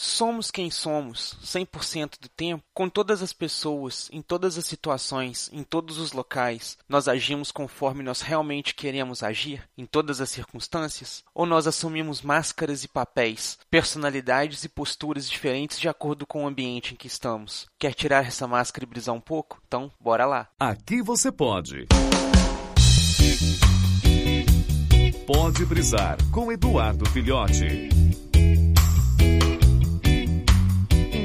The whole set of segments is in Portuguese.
somos quem somos 100% do tempo, com todas as pessoas, em todas as situações, em todos os locais, nós agimos conforme nós realmente queremos agir, em todas as circunstâncias? Ou nós assumimos máscaras e papéis, personalidades e posturas diferentes de acordo com o ambiente em que estamos? Quer tirar essa máscara e brisar um pouco? Então, bora lá! Aqui você pode. Pode brisar com Eduardo Filhote.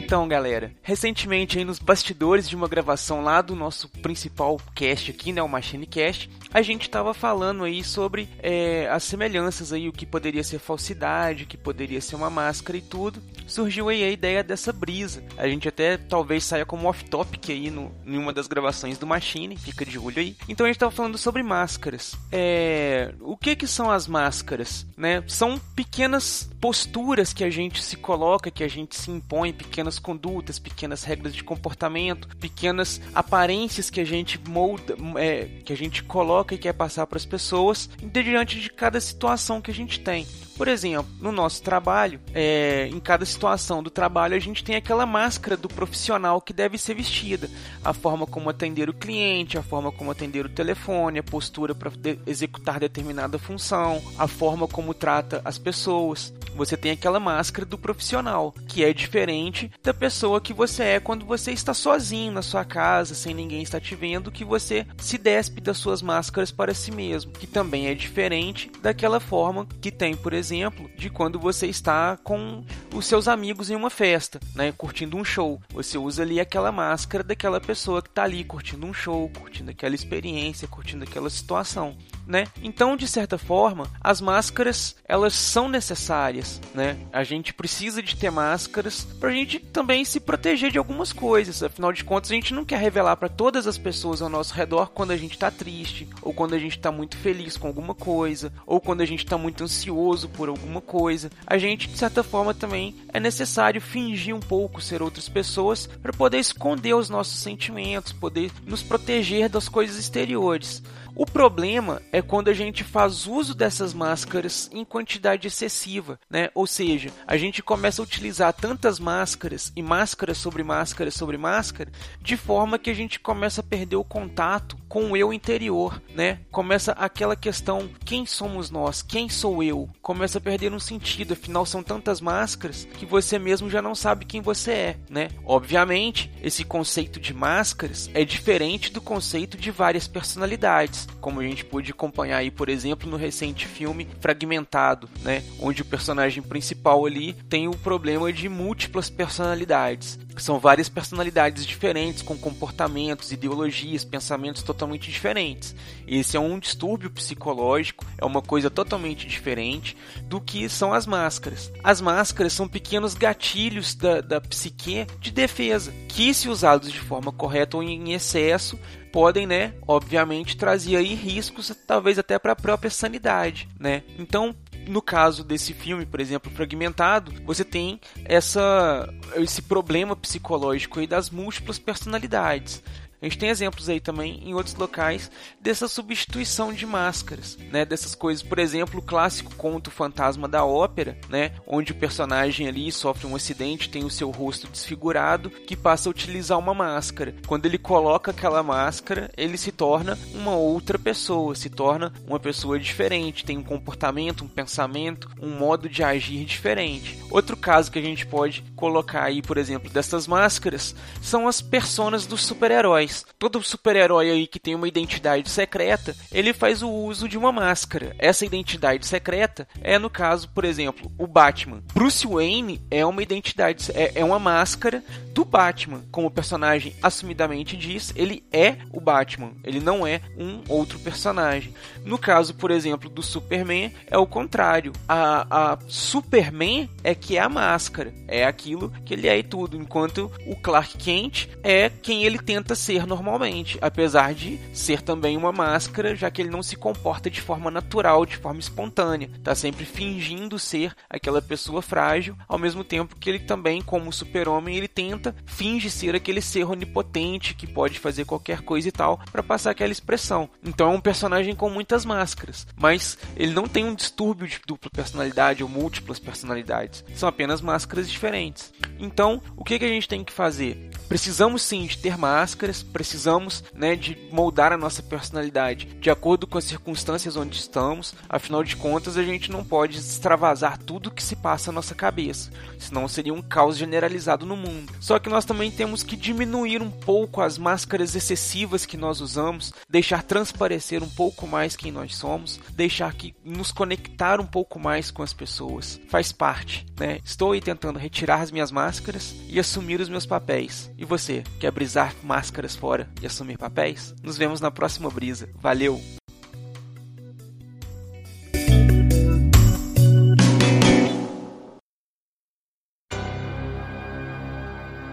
Então, galera, recentemente aí nos bastidores de uma gravação lá do nosso principal cast aqui, né, o Machine Cast, a gente estava falando aí sobre é, as semelhanças aí, o que poderia ser falsidade, o que poderia ser uma máscara e tudo. Surgiu aí a ideia dessa brisa. A gente até talvez saia como off-topic aí no, em uma das gravações do Machine, fica de olho aí. Então a gente estava falando sobre máscaras. É, o que que são as máscaras? Né? São pequenas posturas que a gente se coloca, que a gente se impõe, pequenas condutas, pequenas regras de comportamento, pequenas aparências que a gente molda, é, que a gente coloca e quer passar para as pessoas diante de cada situação que a gente tem. Por exemplo, no nosso trabalho, é, em cada situação do trabalho, a gente tem aquela máscara do profissional que deve ser vestida. A forma como atender o cliente, a forma como atender o telefone, a postura para de executar determinada função, a forma como trata as pessoas. Você tem aquela máscara do profissional, que é diferente da pessoa que você é quando você está sozinho na sua casa, sem ninguém estar te vendo, que você se despe das suas máscaras para si mesmo, que também é diferente daquela forma que tem, por exemplo, de quando você está com os seus amigos em uma festa, né, curtindo um show. Você usa ali aquela máscara daquela pessoa que está ali curtindo um show, curtindo aquela experiência, curtindo aquela situação né? Então, de certa forma, as máscaras elas são necessárias, né? A gente precisa de ter máscaras para a gente também se proteger de algumas coisas. Afinal de contas, a gente não quer revelar para todas as pessoas ao nosso redor quando a gente está triste, ou quando a gente está muito feliz com alguma coisa, ou quando a gente está muito ansioso por alguma coisa. A gente, de certa forma, também é necessário fingir um pouco ser outras pessoas para poder esconder os nossos sentimentos, poder nos proteger das coisas exteriores. O problema é quando a gente faz uso dessas máscaras em quantidade excessiva, né? Ou seja, a gente começa a utilizar tantas máscaras e máscaras sobre máscara sobre máscara, de forma que a gente começa a perder o contato com o eu interior, né? Começa aquela questão: quem somos nós? Quem sou eu? Começa a perder um sentido, afinal são tantas máscaras que você mesmo já não sabe quem você é, né? Obviamente, esse conceito de máscaras é diferente do conceito de várias personalidades como a gente pôde acompanhar aí, por exemplo, no recente filme Fragmentado, né, onde o personagem principal ali tem o problema de múltiplas personalidades. São várias personalidades diferentes, com comportamentos, ideologias, pensamentos totalmente diferentes. Esse é um distúrbio psicológico, é uma coisa totalmente diferente do que são as máscaras. As máscaras são pequenos gatilhos da, da psique de defesa, que, se usados de forma correta ou em excesso, podem, né, obviamente trazer aí riscos, talvez até para a própria sanidade, né? Então, no caso desse filme, por exemplo, fragmentado, você tem essa esse problema psicológico aí das múltiplas personalidades. A gente tem exemplos aí também em outros locais dessa substituição de máscaras, né? Dessas coisas, por exemplo, o clássico conto Fantasma da Ópera, né? Onde o personagem ali sofre um acidente, tem o seu rosto desfigurado, que passa a utilizar uma máscara. Quando ele coloca aquela máscara, ele se torna uma outra pessoa, se torna uma pessoa diferente, tem um comportamento, um pensamento, um modo de agir diferente. Outro caso que a gente pode colocar aí, por exemplo, dessas máscaras, são as personas dos super-heróis Todo super-herói aí que tem uma identidade secreta, ele faz o uso de uma máscara. Essa identidade secreta é, no caso, por exemplo, o Batman. Bruce Wayne é uma identidade, é, é uma máscara do Batman. Como o personagem assumidamente diz, ele é o Batman. Ele não é um outro personagem. No caso, por exemplo, do Superman, é o contrário. A, a Superman é que é a máscara. É aquilo que ele é e tudo. Enquanto o Clark Kent é quem ele tenta ser ser normalmente, apesar de ser também uma máscara, já que ele não se comporta de forma natural, de forma espontânea. Tá sempre fingindo ser aquela pessoa frágil, ao mesmo tempo que ele também, como super-homem, ele tenta finge ser aquele ser onipotente que pode fazer qualquer coisa e tal para passar aquela expressão. Então é um personagem com muitas máscaras, mas ele não tem um distúrbio de dupla personalidade ou múltiplas personalidades. São apenas máscaras diferentes. Então, o que, que a gente tem que fazer? Precisamos sim de ter máscaras, precisamos né, de moldar a nossa personalidade de acordo com as circunstâncias onde estamos. Afinal de contas, a gente não pode extravasar tudo que se passa na nossa cabeça, senão seria um caos generalizado no mundo. Só que nós também temos que diminuir um pouco as máscaras excessivas que nós usamos, deixar transparecer um pouco mais quem nós somos, deixar que nos conectar um pouco mais com as pessoas. Faz parte, né? Estou aí tentando retirar as minhas máscaras e assumir os meus papéis. E você, quer brisar máscaras fora e assumir papéis? Nos vemos na próxima brisa. Valeu!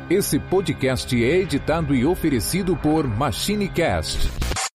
Esse podcast é editado e oferecido por MachineCast